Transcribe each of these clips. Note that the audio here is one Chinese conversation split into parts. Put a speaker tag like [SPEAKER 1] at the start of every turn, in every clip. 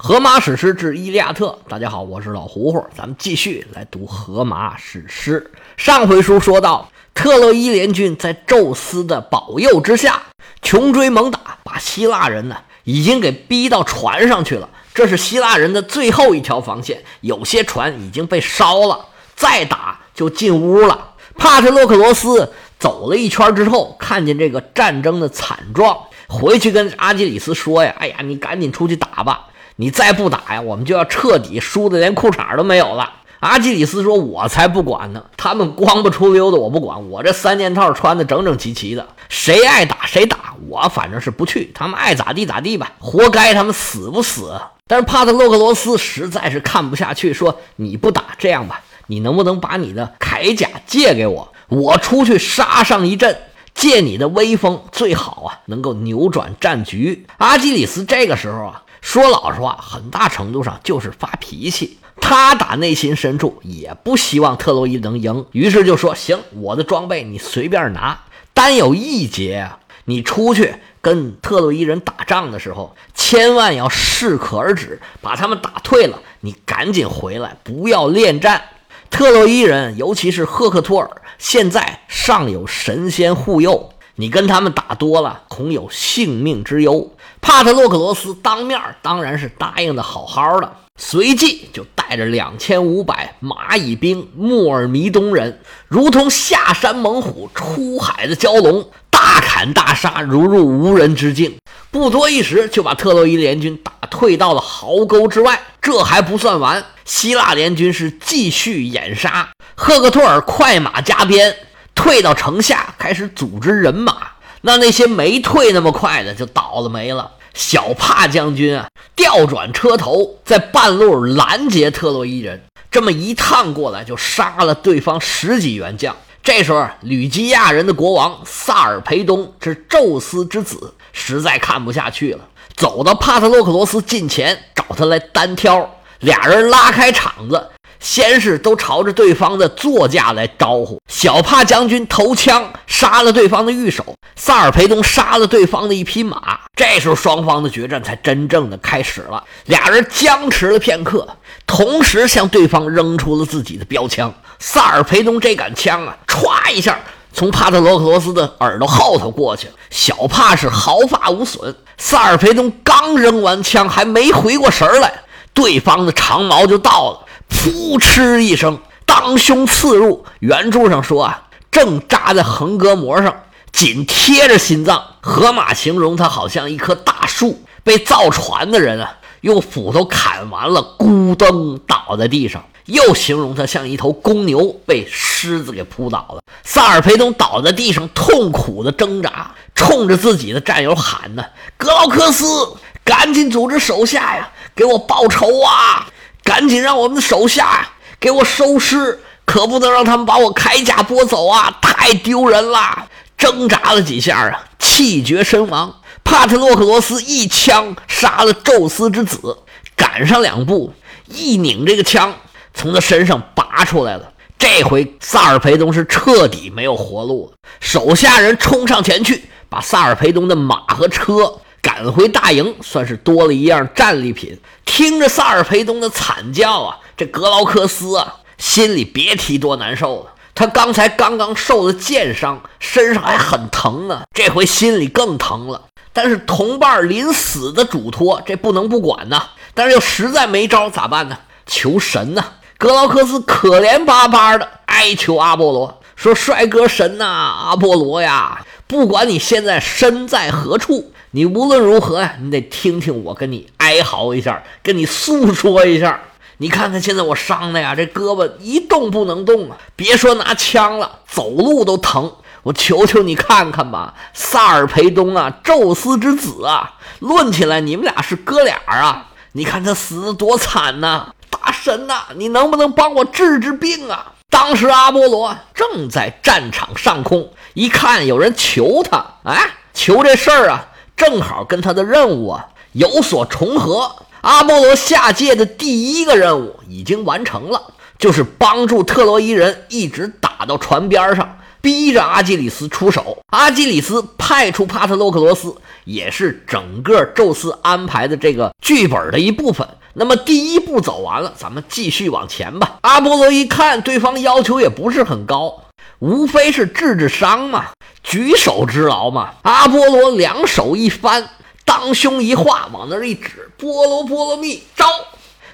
[SPEAKER 1] 荷马史诗之《伊利亚特》，大家好，我是老胡胡，咱们继续来读荷马史诗。上回书说到，特洛伊联军在宙斯的保佑之下，穷追猛打，把希腊人呢已经给逼到船上去了。这是希腊人的最后一条防线，有些船已经被烧了，再打就进屋了。帕特洛克罗斯走了一圈之后，看见这个战争的惨状，回去跟阿基里斯说呀：“哎呀，你赶紧出去打吧。”你再不打呀，我们就要彻底输的连裤衩都没有了。阿基里斯说：“我才不管呢，他们光不出溜的我不管，我这三件套穿的整整齐齐的，谁爱打谁打，我反正是不去，他们爱咋地咋地吧，活该他们死不死。”但是帕特洛克罗斯实在是看不下去，说：“你不打，这样吧，你能不能把你的铠甲借给我，我出去杀上一阵，借你的威风，最好啊能够扭转战局。”阿基里斯这个时候啊。说老实话，很大程度上就是发脾气。他打内心深处也不希望特洛伊能赢，于是就说：“行，我的装备你随便拿，单有一节，你出去跟特洛伊人打仗的时候，千万要适可而止，把他们打退了，你赶紧回来，不要恋战。特洛伊人，尤其是赫克托尔，现在尚有神仙护佑，你跟他们打多了，恐有性命之忧。”帕特洛克罗斯当面当然是答应的好好的，随即就带着两千五百蚂蚁兵莫尔弥东人，如同下山猛虎出海的蛟龙，大砍大杀，如入无人之境。不多一时，就把特洛伊联军打退到了壕沟之外。这还不算完，希腊联军是继续掩杀。赫克托尔快马加鞭，退到城下，开始组织人马。那那些没退那么快的就倒了霉了。小帕将军啊，调转车头，在半路拦截特洛伊人，这么一趟过来就杀了对方十几员将。这时候，吕基亚人的国王萨尔培东是宙斯之子，实在看不下去了，走到帕特洛克罗斯近前，找他来单挑。俩人拉开场子。先是都朝着对方的座驾来招呼，小帕将军投枪杀了对方的御手，萨尔培东杀了对方的一匹马。这时候双方的决战才真正的开始了。俩人僵持了片刻，同时向对方扔出了自己的标枪。萨尔培东这杆枪啊，歘一下从帕特罗克罗斯的耳朵后头过去了，小帕是毫发无损。萨尔培东刚扔完枪，还没回过神来，对方的长矛就到了。噗嗤一声，当胸刺入。原著上说啊，正扎在横膈膜上，紧贴着心脏。河马形容他好像一棵大树，被造船的人啊用斧头砍完了，咕噔倒在地上。又形容他像一头公牛被狮子给扑倒了。萨尔培东倒在地上，痛苦的挣扎，冲着自己的战友喊呢：“格劳克斯，赶紧组织手下呀，给我报仇啊！”赶紧让我们的手下给我收尸，可不能让他们把我铠甲剥走啊！太丢人了！挣扎了几下啊，气绝身亡。帕特洛克罗斯一枪杀了宙斯之子，赶上两步，一拧这个枪，从他身上拔出来了。这回萨尔培东是彻底没有活路了。手下人冲上前去，把萨尔培东的马和车。赶回大营，算是多了一样战利品。听着萨尔培东的惨叫啊，这格劳克斯啊，心里别提多难受了。他刚才刚刚受了箭伤，身上还很疼呢，这回心里更疼了。但是同伴临死的嘱托，这不能不管呐。但是又实在没招，咋办呢？求神呐！格劳克斯可怜巴巴的哀求阿波罗说：“帅哥神呐，阿波罗呀，不管你现在身在何处。”你无论如何呀，你得听听我跟你哀嚎一下，跟你诉说一下。你看看现在我伤的呀，这胳膊一动不能动啊，别说拿枪了，走路都疼。我求求你看看吧，萨尔培东啊，宙斯之子啊，论起来你们俩是哥俩啊。你看他死的多惨呐！大神呐，你能不能帮我治治病啊？当时阿波罗正在战场上空，一看有人求他，哎，求这事儿啊。正好跟他的任务啊有所重合。阿波罗下界的第一个任务已经完成了，就是帮助特洛伊人一直打到船边上，逼着阿基里斯出手。阿基里斯派出帕特洛克罗斯，也是整个宙斯安排的这个剧本的一部分。那么第一步走完了，咱们继续往前吧。阿波罗一看对方要求也不是很高，无非是治治伤嘛，举手之劳嘛。阿波罗两手一翻，当胸一画，往那儿一指：“波罗波罗蜜招！”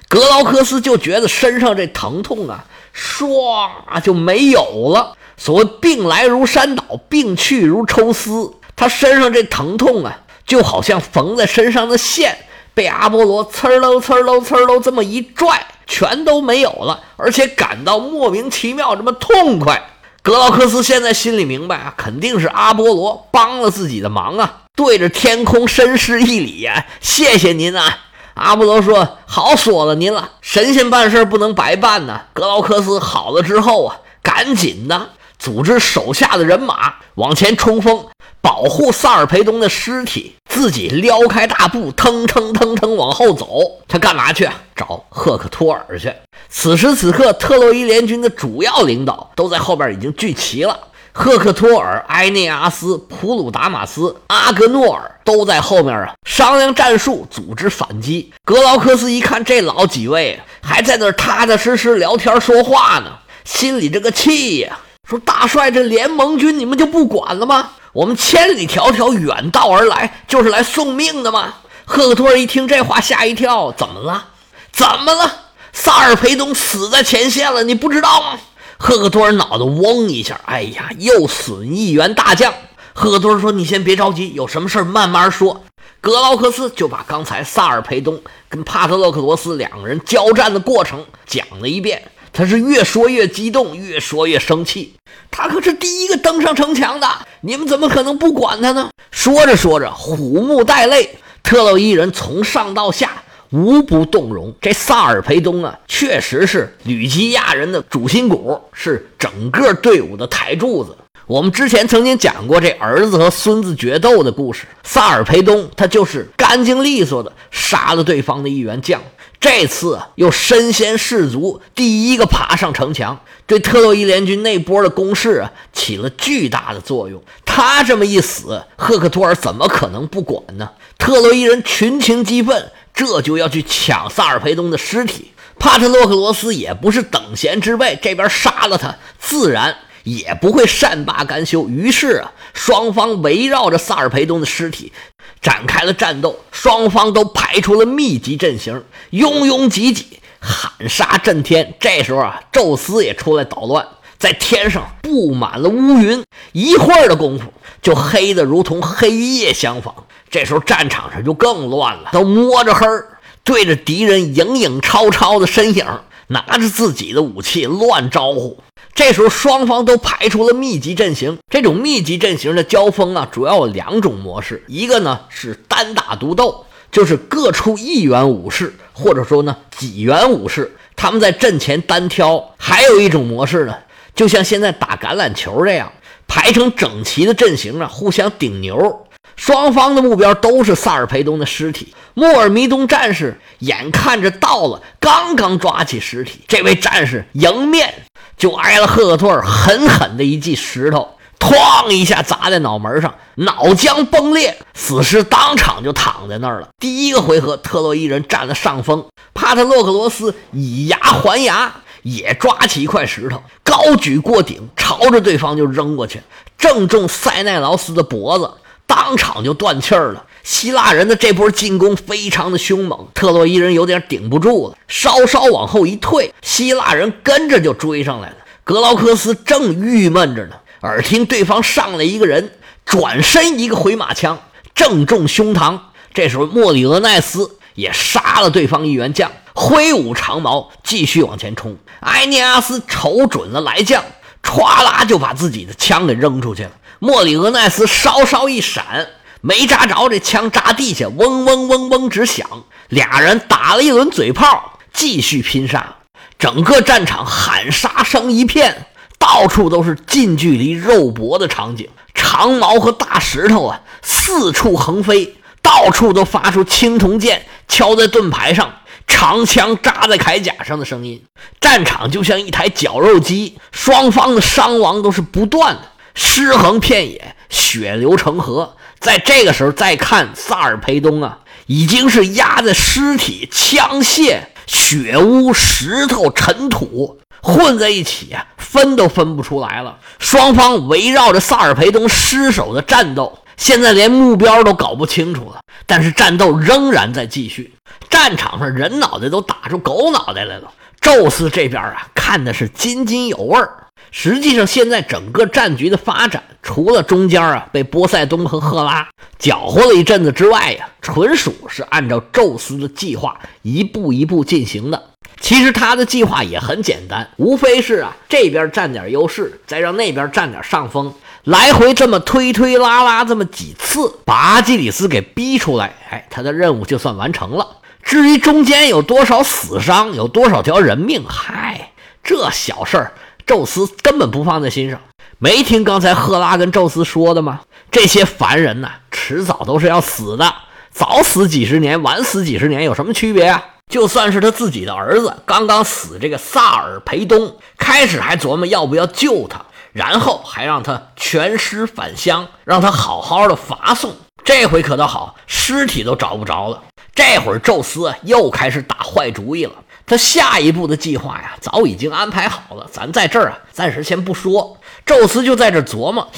[SPEAKER 1] 格劳克斯就觉得身上这疼痛啊，唰就没有了。所谓病来如山倒，病去如抽丝，他身上这疼痛啊，就好像缝在身上的线。被阿波罗呲喽呲喽呲喽这么一拽，全都没有了，而且感到莫名其妙，这么痛快。格劳克斯现在心里明白啊，肯定是阿波罗帮了自己的忙啊，对着天空深施一礼呀，谢谢您啊！阿波罗说：“好说了您了，神仙办事不能白办呐。”格劳克斯好了之后啊，赶紧的组织手下的人马往前冲锋。保护萨尔培东的尸体，自己撩开大步，腾腾腾腾往后走。他干嘛去？找赫克托尔去。此时此刻，特洛伊联军的主要领导都在后边已经聚齐了。赫克托尔、埃涅阿斯、普鲁达马斯、阿格诺尔都在后面啊，商量战术，组织反击。格劳克斯一看这老几位还在那踏踏实实聊天说话呢，心里这个气呀，说大帅，这联盟军你们就不管了吗？我们千里迢迢远道而来，就是来送命的吗？赫克托尔一听这话，吓一跳。怎么了？怎么了？萨尔培东死在前线了，你不知道吗？赫克托尔脑子嗡一下，哎呀，又损一员大将。赫克托尔说：“你先别着急，有什么事慢慢说。”格劳克斯就把刚才萨尔培东跟帕特洛克罗斯两个人交战的过程讲了一遍。他是越说越激动，越说越生气。他可是第一个登上城墙的，你们怎么可能不管他呢？说着说着，虎目带泪。特洛伊人从上到下无不动容。这萨尔培东啊，确实是吕基亚人的主心骨，是整个队伍的台柱子。我们之前曾经讲过这儿子和孙子决斗的故事。萨尔培东他就是干净利索的杀了对方的一员将。这次又身先士卒，第一个爬上城墙，对特洛伊联军那波的攻势起了巨大的作用。他这么一死，赫克托尔怎么可能不管呢？特洛伊人群情激愤，这就要去抢萨尔培东的尸体。帕特洛克罗斯也不是等闲之辈，这边杀了他，自然。也不会善罢甘休，于是啊，双方围绕着萨尔培东的尸体展开了战斗。双方都排出了密集阵型，拥拥挤挤，喊杀震天。这时候啊，宙斯也出来捣乱，在天上布满了乌云，一会儿的功夫就黑得如同黑夜相仿。这时候战场上就更乱了，都摸着黑儿，对着敌人影影绰绰的身影，拿着自己的武器乱招呼。这时候双方都排出了密集阵型。这种密集阵型的交锋啊，主要有两种模式：一个呢是单打独斗，就是各出一员武士，或者说呢几员武士，他们在阵前单挑；还有一种模式呢，就像现在打橄榄球这样，排成整齐的阵型啊，互相顶牛。双方的目标都是萨尔培东的尸体。莫尔弥东战士眼看着到了，刚刚抓起尸体，这位战士迎面就挨了赫克托尔狠狠的一记石头，哐一下砸在脑门上，脑浆崩裂，死尸当场就躺在那儿了。第一个回合，特洛伊人占了上风。帕特洛克罗斯以牙还牙，也抓起一块石头，高举过顶，朝着对方就扔过去，正中塞奈劳斯的脖子。当场就断气儿了。希腊人的这波进攻非常的凶猛，特洛伊人有点顶不住了，稍稍往后一退，希腊人跟着就追上来了。格劳克斯正郁闷着呢，耳听对方上来一个人，转身一个回马枪，正中胸膛。这时候莫里俄奈斯也杀了对方一员将，挥舞长矛继续往前冲。埃涅阿斯瞅准了来将，歘啦就把自己的枪给扔出去了。莫里俄奈斯稍稍一闪，没扎着，这枪扎地下，嗡嗡嗡嗡直响。俩人打了一轮嘴炮，继续拼杀。整个战场喊杀声一片，到处都是近距离肉搏的场景。长矛和大石头啊，四处横飞，到处都发出青铜剑敲在盾牌上。长枪扎在铠甲上的声音，战场就像一台绞肉机，双方的伤亡都是不断的。尸横遍野，血流成河。在这个时候再看萨尔培东啊，已经是压在尸体、枪械、血污、石头、尘土混在一起啊，分都分不出来了。双方围绕着萨尔培东尸首的战斗，现在连目标都搞不清楚了。但是战斗仍然在继续，战场上人脑袋都打出狗脑袋来了。宙斯这边啊，看的是津津有味儿。实际上，现在整个战局的发展，除了中间啊被波塞冬和赫拉搅和了一阵子之外呀，纯属是按照宙斯的计划一步一步进行的。其实他的计划也很简单，无非是啊这边占点优势，再让那边占点上风，来回这么推推拉拉这么几次，把阿基里斯给逼出来，哎，他的任务就算完成了。至于中间有多少死伤，有多少条人命，嗨，这小事儿。宙斯根本不放在心上，没听刚才赫拉跟宙斯说的吗？这些凡人呐，迟早都是要死的，早死几十年，晚死几十年，有什么区别啊？就算是他自己的儿子刚刚死，这个萨尔培东开始还琢磨要不要救他，然后还让他全尸返乡，让他好好的伐送。这回可倒好，尸体都找不着了。这会儿宙斯又开始打坏主意了。他下一步的计划呀，早已经安排好了。咱在这儿啊，暂时先不说。宙斯就在这琢磨：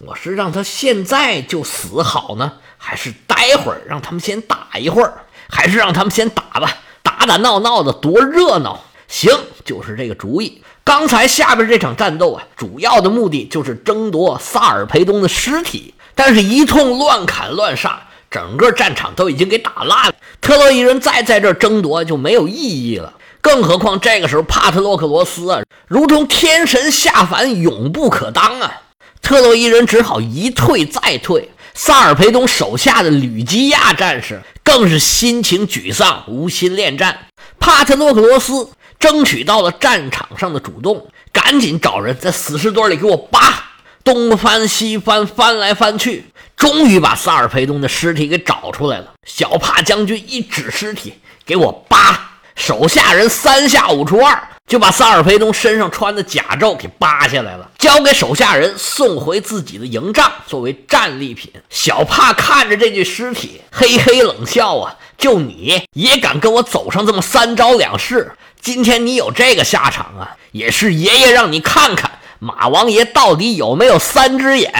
[SPEAKER 1] 我是让他现在就死好呢，还是待会儿让他们先打一会儿，还是让他们先打吧，打打闹闹的多热闹。行，就是这个主意。刚才下边这场战斗啊，主要的目的就是争夺萨尔培东的尸体，但是一通乱砍乱杀。整个战场都已经给打烂了，特洛伊人再在这争夺就没有意义了。更何况这个时候帕特洛克罗斯啊，如同天神下凡，永不可当啊！特洛伊人只好一退再退。萨尔培东手下的吕基亚战士更是心情沮丧，无心恋战。帕特洛克罗斯争取到了战场上的主动，赶紧找人在死尸堆里给我扒，东翻西翻，翻来翻去。终于把萨尔培东的尸体给找出来了。小帕将军一指尸体，给我扒！手下人三下五除二就把萨尔培东身上穿的甲胄给扒下来了，交给手下人送回自己的营帐作为战利品。小帕看着这具尸体，嘿嘿冷笑啊！就你也敢跟我走上这么三招两式？今天你有这个下场啊！也是爷爷让你看看马王爷到底有没有三只眼。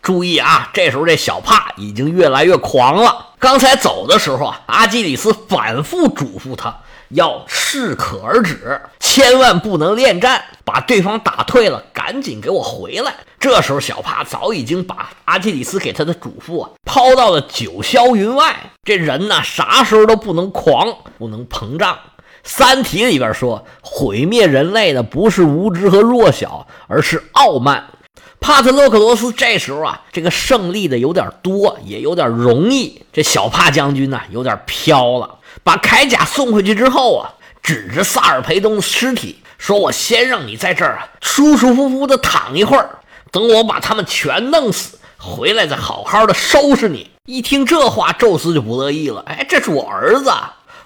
[SPEAKER 1] 注意啊！这时候这小帕已经越来越狂了。刚才走的时候啊，阿基里斯反复嘱咐他要适可而止，千万不能恋战，把对方打退了，赶紧给我回来。这时候小帕早已经把阿基里斯给他的嘱咐啊抛到了九霄云外。这人呐，啥时候都不能狂，不能膨胀。《三体》里边说，毁灭人类的不是无知和弱小，而是傲慢。帕特洛克罗斯这时候啊，这个胜利的有点多，也有点容易。这小帕将军呢，有点飘了。把铠甲送回去之后啊，指着萨尔培东的尸体说：“我先让你在这儿啊，舒舒服服的躺一会儿，等我把他们全弄死，回来再好好的收拾你。”一听这话，宙斯就不乐意了：“哎，这是我儿子，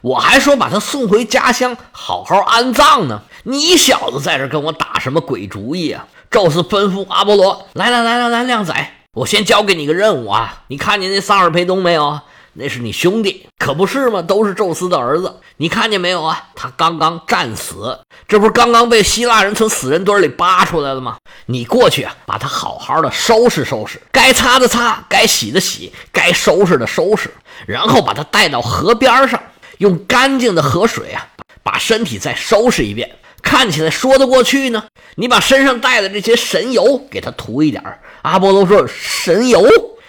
[SPEAKER 1] 我还说把他送回家乡好好安葬呢，你小子在这跟我打什么鬼主意啊？”宙斯吩咐阿波罗：“来来来来来，靓仔，我先交给你个任务啊！你看见那萨尔培东没有？那是你兄弟，可不是吗？都是宙斯的儿子。你看见没有啊？他刚刚战死，这不是刚刚被希腊人从死人堆里扒出来了吗？你过去啊，把他好好的收拾收拾，该擦的擦，该洗的洗，该收拾的收拾，然后把他带到河边上，用干净的河水啊，把身体再收拾一遍。”看起来说得过去呢。你把身上带的这些神油给他涂一点儿阿波罗说：“神油，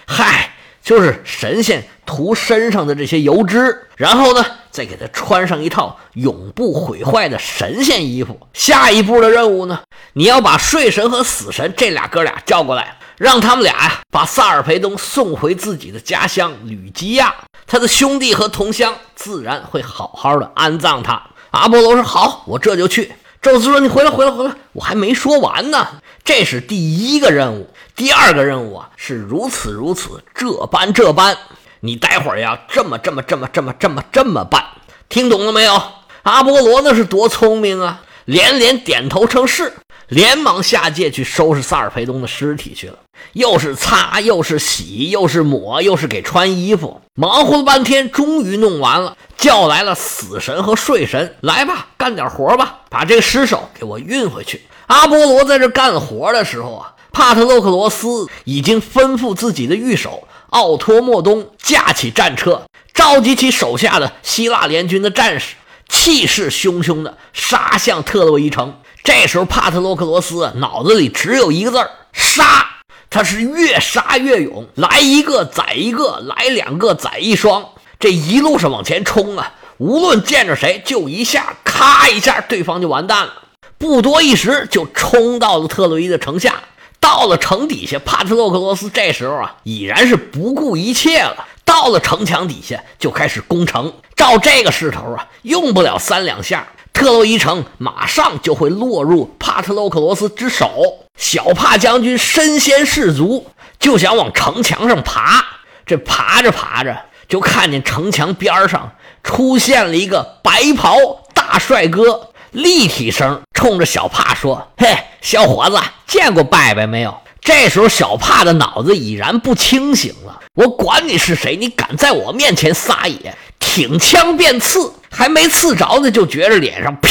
[SPEAKER 1] 嗨，就是神仙涂身上的这些油脂。然后呢，再给他穿上一套永不毁坏的神仙衣服。下一步的任务呢，你要把睡神和死神这俩哥俩叫过来，让他们俩呀把萨尔培东送回自己的家乡吕基亚。他的兄弟和同乡自然会好好的安葬他。”阿波罗说：“好，我这就去。”宙斯说：“你回来，回来，回来！我还没说完呢。这是第一个任务，第二个任务啊是如此如此，这般这般。你待会儿呀，这么这么这么这么这么这么办，听懂了没有？”阿波罗那是多聪明啊，连连点头称是。连忙下界去收拾萨尔培东的尸体去了。又是擦，又是洗，又是抹，又是给穿衣服，忙活了半天，终于弄完了。叫来了死神和睡神，来吧，干点活吧，把这个尸首给我运回去。阿波罗在这干活的时候啊，帕特洛克罗斯已经吩咐自己的御手奥托莫东驾起战车，召集起手下的希腊联军的战士，气势汹汹的杀向特洛伊城。这时候，帕特洛克罗斯脑子里只有一个字儿：杀。他是越杀越勇，来一个宰一个，来两个宰一双。这一路上往前冲啊，无论见着谁，就一下，咔一下，对方就完蛋了。不多一时，就冲到了特洛伊的城下。到了城底下，帕特洛克罗斯这时候啊，已然是不顾一切了。到了城墙底下，就开始攻城。照这个势头啊，用不了三两下。特洛伊城马上就会落入帕特洛克罗斯之手。小帕将军身先士卒，就想往城墙上爬。这爬着爬着，就看见城墙边上出现了一个白袍大帅哥，立体声冲着小帕说：“嘿，小伙子，见过拜拜没有？”这时候，小帕的脑子已然不清醒了。我管你是谁，你敢在我面前撒野！挺枪便刺，还没刺着呢，就觉着脸上啪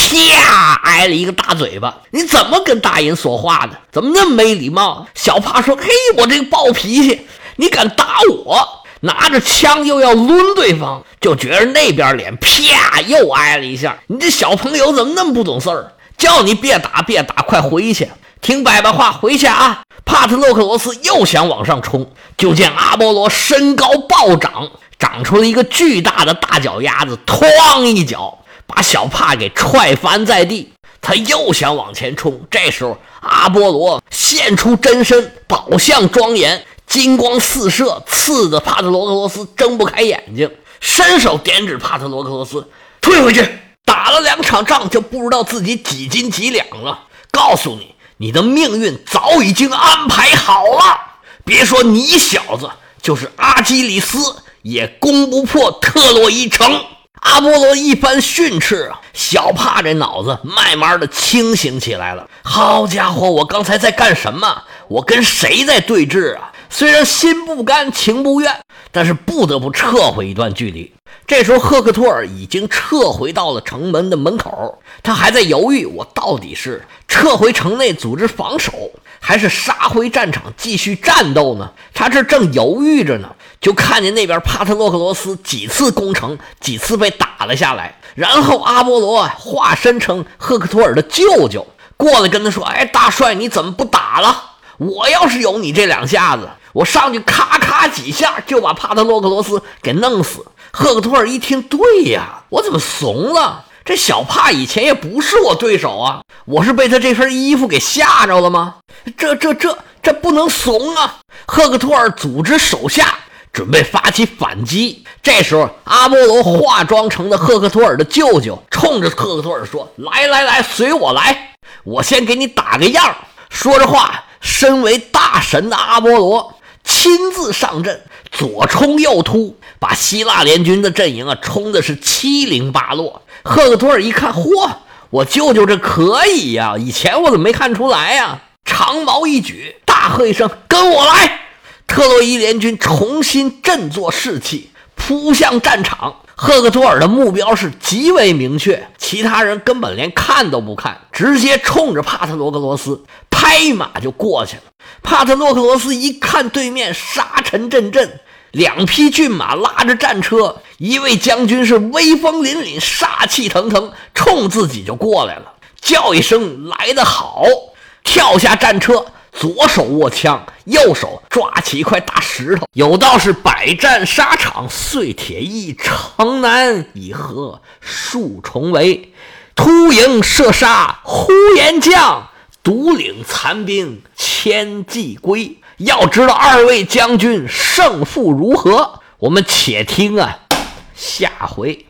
[SPEAKER 1] 挨了一个大嘴巴。你怎么跟大人说话呢？怎么那么没礼貌？小帕说：“嘿，我这个暴脾气，你敢打我？拿着枪又要抡对方，就觉着那边脸啪又挨了一下。你这小朋友怎么那么不懂事儿？叫你别打，别打，快回去，听伯伯话，回去啊！”帕特洛克罗斯又想往上冲，就见阿波罗身高暴涨。长出了一个巨大的大脚丫子，哐一脚把小帕给踹翻在地。他又想往前冲，这时候阿波罗现出真身，宝相庄严，金光四射，刺得帕特罗克罗斯睁不开眼睛，伸手点指帕特罗克罗斯，退回去。打了两场仗，就不知道自己几斤几两了。告诉你，你的命运早已经安排好了。别说你小子，就是阿基里斯。也攻不破特洛伊城。阿波罗一番训斥啊，小帕这脑子慢慢的清醒起来了。好家伙，我刚才在干什么？我跟谁在对峙啊？虽然心不甘情不愿，但是不得不撤回一段距离。这时候，赫克托尔已经撤回到了城门的门口，他还在犹豫：我到底是撤回城内组织防守，还是杀回战场继续战斗呢？他这正犹豫着呢。就看见那边帕特洛克罗斯几次攻城，几次被打了下来。然后阿波罗化身成赫克托尔的舅舅过来跟他说：“哎，大帅，你怎么不打了？我要是有你这两下子，我上去咔咔几下就把帕特洛克罗斯给弄死。”赫克托尔一听，对呀，我怎么怂了？这小帕以前也不是我对手啊，我是被他这身衣服给吓着了吗？这这这这不能怂啊！赫克托尔组织手下。准备发起反击，这时候阿波罗化妆成的赫克托尔的舅舅冲着赫克托尔说：“来来来，随我来，我先给你打个样。”说着话，身为大神的阿波罗亲自上阵，左冲右突，把希腊联军的阵营啊冲的是七零八落。赫克托尔一看，嚯，我舅舅这可以呀，以前我怎么没看出来呀？长矛一举，大喝一声：“跟我来！”特洛伊联军重新振作士气，扑向战场。赫克托尔的目标是极为明确，其他人根本连看都不看，直接冲着帕特罗克罗斯拍马就过去了。帕特洛克罗斯一看对面沙尘阵阵，两匹骏马拉着战车，一位将军是威风凛凛、杀气腾腾，冲自己就过来了，叫一声：“来得好！”跳下战车。左手握枪，右手抓起一块大石头。有道是：“百战沙场碎铁衣，城南已合数重围。突营射杀呼延将，独领残兵千骑归。”要知道二位将军胜负如何？我们且听啊，下回。